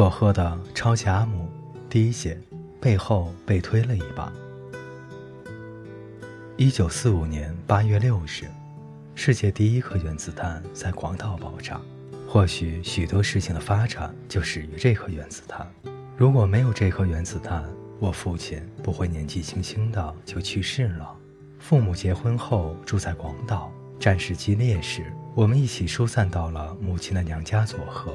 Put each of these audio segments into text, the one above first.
佐贺的超级阿姆第一节背后被推了一把。一九四五年八月六日，世界第一颗原子弹在广岛爆炸。或许许多事情的发展就始于这颗原子弹。如果没有这颗原子弹，我父亲不会年纪轻轻的就去世了。父母结婚后住在广岛，战事激烈时，我们一起疏散到了母亲的娘家佐贺。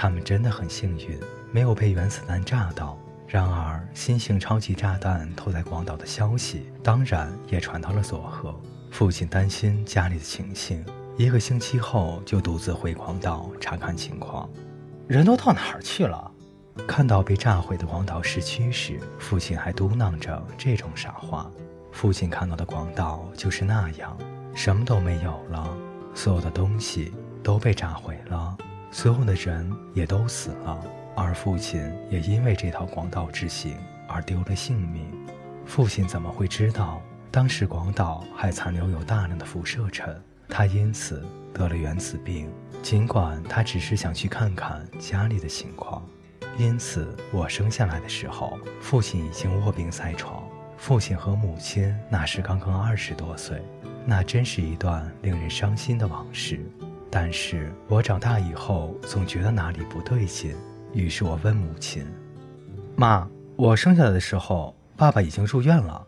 他们真的很幸运，没有被原子弹炸到。然而，新型超级炸弹投在广岛的消息，当然也传到了佐贺。父亲担心家里的情形，一个星期后就独自回广岛查看情况。人都到哪儿去了？看到被炸毁的广岛市区时，父亲还嘟囔着这种傻话。父亲看到的广岛就是那样，什么都没有了，所有的东西都被炸毁了。所有的人也都死了，而父亲也因为这套广岛之行而丢了性命。父亲怎么会知道，当时广岛还残留有大量的辐射尘？他因此得了原子病，尽管他只是想去看看家里的情况。因此，我生下来的时候，父亲已经卧病在床。父亲和母亲那时刚刚二十多岁，那真是一段令人伤心的往事。但是我长大以后总觉得哪里不对劲，于是我问母亲：“妈，我生下来的时候，爸爸已经住院了。”“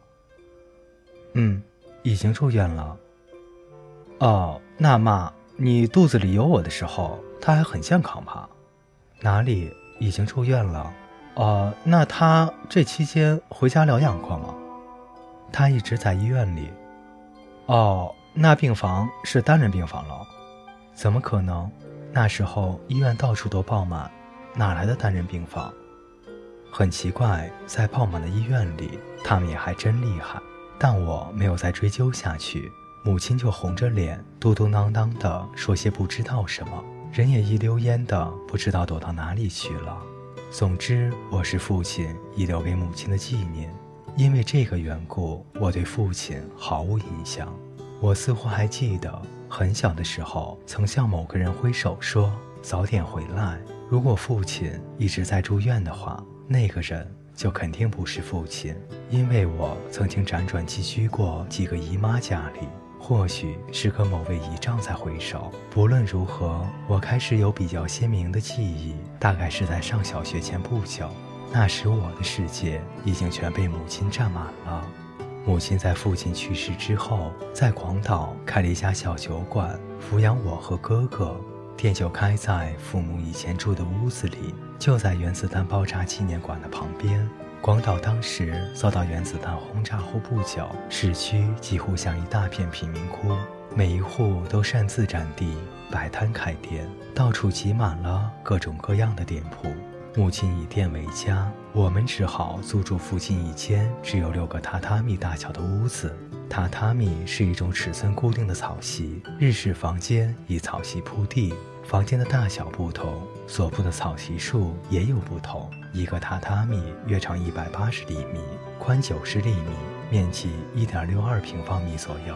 嗯，已经住院了。”“哦，那妈，你肚子里有我的时候，他还很健康吧？”“哪里已经住院了？”“哦，那他这期间回家疗养过吗？”“他一直在医院里。”“哦，那病房是单人病房了。”怎么可能？那时候医院到处都爆满，哪来的单人病房？很奇怪，在爆满的医院里，他们也还真厉害。但我没有再追究下去，母亲就红着脸，嘟嘟囔囔地说些不知道什么，人也一溜烟的不知道躲到哪里去了。总之，我是父亲遗留给母亲的纪念，因为这个缘故，我对父亲毫无印象。我似乎还记得。很小的时候，曾向某个人挥手说：“早点回来。”如果父亲一直在住院的话，那个人就肯定不是父亲，因为我曾经辗转寄居过几个姨妈家里，或许是和某位姨丈在挥手。不论如何，我开始有比较鲜明的记忆，大概是在上小学前不久。那时我的世界已经全被母亲占满了。母亲在父亲去世之后，在广岛开了一家小酒馆，抚养我和哥哥。店就开在父母以前住的屋子里，就在原子弹爆炸纪念馆的旁边。广岛当时遭到原子弹轰炸后不久，市区几乎像一大片贫民窟，每一户都擅自占地摆摊开店，到处挤满了各种各样的店铺。母亲以店为家，我们只好租住附近一间只有六个榻榻米大小的屋子。榻榻米是一种尺寸固定的草席，日式房间以草席铺地，房间的大小不同，所铺的草席数也有不同。一个榻榻米约长一百八十厘米，宽九十厘米，面积一点六二平方米左右。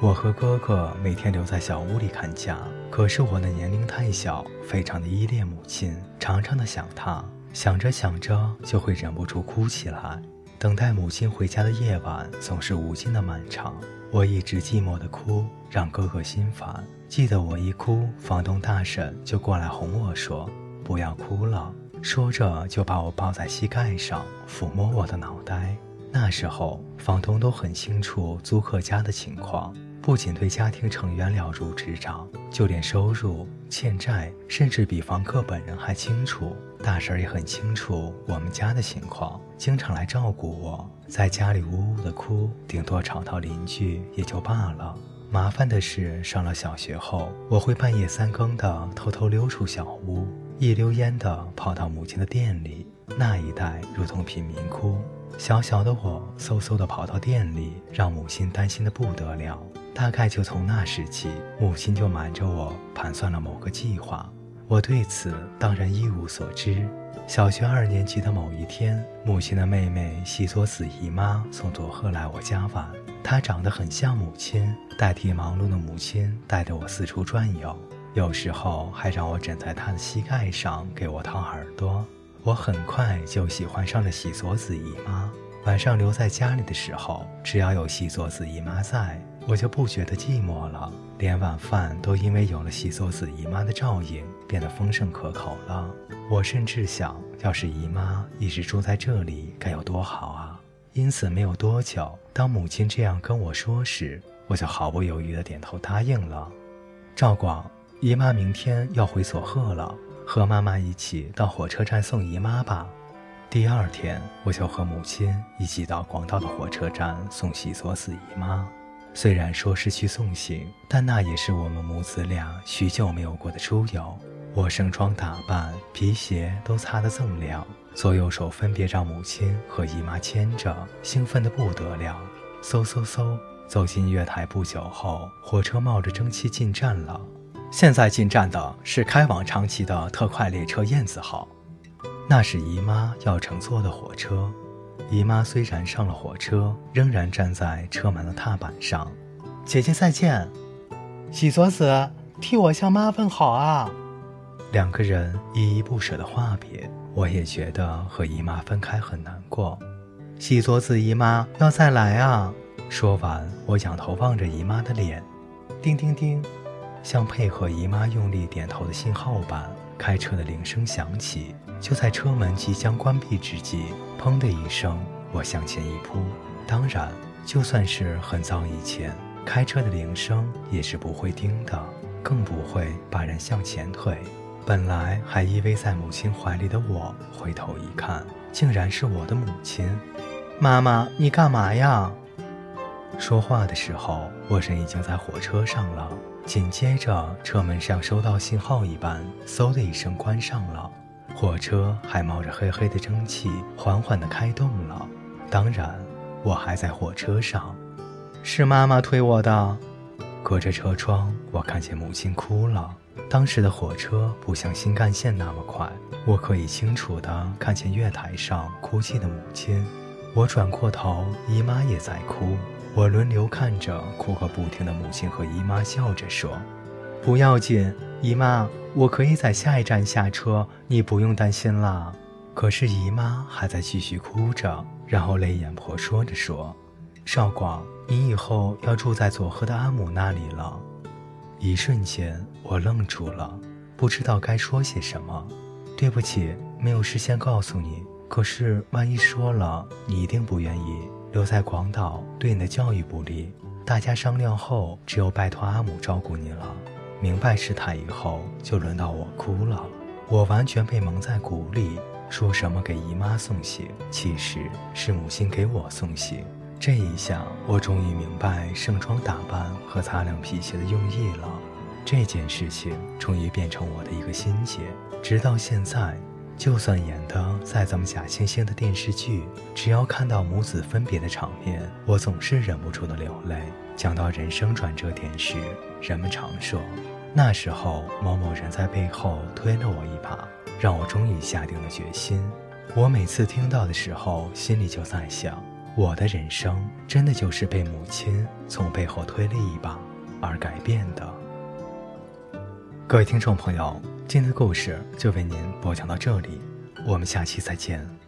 我和哥哥每天留在小屋里看家，可是我的年龄太小，非常的依恋母亲，常常的想她，想着想着就会忍不住哭起来。等待母亲回家的夜晚总是无尽的漫长，我一直寂寞的哭，让哥哥心烦。记得我一哭，房东大婶就过来哄我说：“不要哭了。”说着就把我抱在膝盖上，抚摸我的脑袋。那时候，房东都很清楚租客家的情况，不仅对家庭成员了如指掌，就连收入、欠债，甚至比房客本人还清楚。大婶也很清楚我们家的情况，经常来照顾我。在家里呜呜的哭，顶多吵到邻居也就罢了。麻烦的是，上了小学后，我会半夜三更的偷偷溜出小屋，一溜烟的跑到母亲的店里。那一带如同贫民窟。小小的我嗖嗖的跑到店里，让母亲担心的不得了。大概就从那时起，母亲就瞒着我盘算了某个计划。我对此当然一无所知。小学二年级的某一天，母亲的妹妹西佐子姨妈从佐贺来我家玩，她长得很像母亲，代替忙碌的母亲带着我四处转悠。有时候还让我枕在她的膝盖上给我掏耳朵。我很快就喜欢上了喜佐子姨妈。晚上留在家里的时候，只要有喜佐子姨妈在，我就不觉得寂寞了。连晚饭都因为有了喜佐子姨妈的照应，变得丰盛可口了。我甚至想，要是姨妈一直住在这里，该有多好啊！因此，没有多久，当母亲这样跟我说时，我就毫不犹豫地点头答应了。赵广，姨妈明天要回佐贺了，和妈妈一起到火车站送姨妈吧。第二天，我就和母亲一起到广岛的火车站送喜佐子姨妈。虽然说是去送行，但那也是我们母子俩许久没有过的出游。我盛装打扮，皮鞋都擦得锃亮，左右手分别让母亲和姨妈牵着，兴奋得不得了。嗖嗖嗖，走进月台不久后，火车冒着蒸汽进站了。现在进站的是开往长崎的特快列车燕子号，那是姨妈要乘坐的火车。姨妈虽然上了火车，仍然站在车门的踏板上。姐姐再见，喜佐子，替我向妈问好啊。两个人依依不舍的话别，我也觉得和姨妈分开很难过。喜佐子姨妈要再来啊！说完，我仰头望着姨妈的脸。叮叮叮，像配合姨妈用力点头的信号般，开车的铃声响起。就在车门即将关闭之际，砰的一声，我向前一扑。当然，就算是很早以前，开车的铃声也是不会叮的，更不会把人向前推。本来还依偎在母亲怀里的我，回头一看，竟然是我的母亲。妈妈，你干嘛呀？说话的时候，我人已经在火车上了。紧接着，车门像收到信号一般，嗖的一声关上了。火车还冒着黑黑的蒸汽，缓缓地开动了。当然，我还在火车上。是妈妈推我的。隔着车窗，我看见母亲哭了。当时的火车不像新干线那么快，我可以清楚地看见月台上哭泣的母亲。我转过头，姨妈也在哭。我轮流看着哭个不停的母亲和姨妈，笑着说：“不要紧，姨妈，我可以在下一站下车，你不用担心啦。”可是姨妈还在继续哭着，然后泪眼婆娑着说：“少广，你以后要住在佐贺的阿母那里了。”一瞬间，我愣住了，不知道该说些什么。对不起，没有事先告诉你。可是万一说了，你一定不愿意留在广岛，对你的教育不利。大家商量后，只有拜托阿母照顾你了。明白事态以后，就轮到我哭了。我完全被蒙在鼓里，说什么给姨妈送行，其实是母亲给我送行。这一下，我终于明白盛装打扮和擦亮皮鞋的用意了。这件事情终于变成我的一个心结。直到现在，就算演的再怎么假惺惺的电视剧，只要看到母子分别的场面，我总是忍不住的流泪。讲到人生转折点时，人们常说，那时候某某人在背后推了我一把，让我终于下定了决心。我每次听到的时候，心里就在想。我的人生真的就是被母亲从背后推了一把而改变的。各位听众朋友，今天的故事就为您播讲到这里，我们下期再见。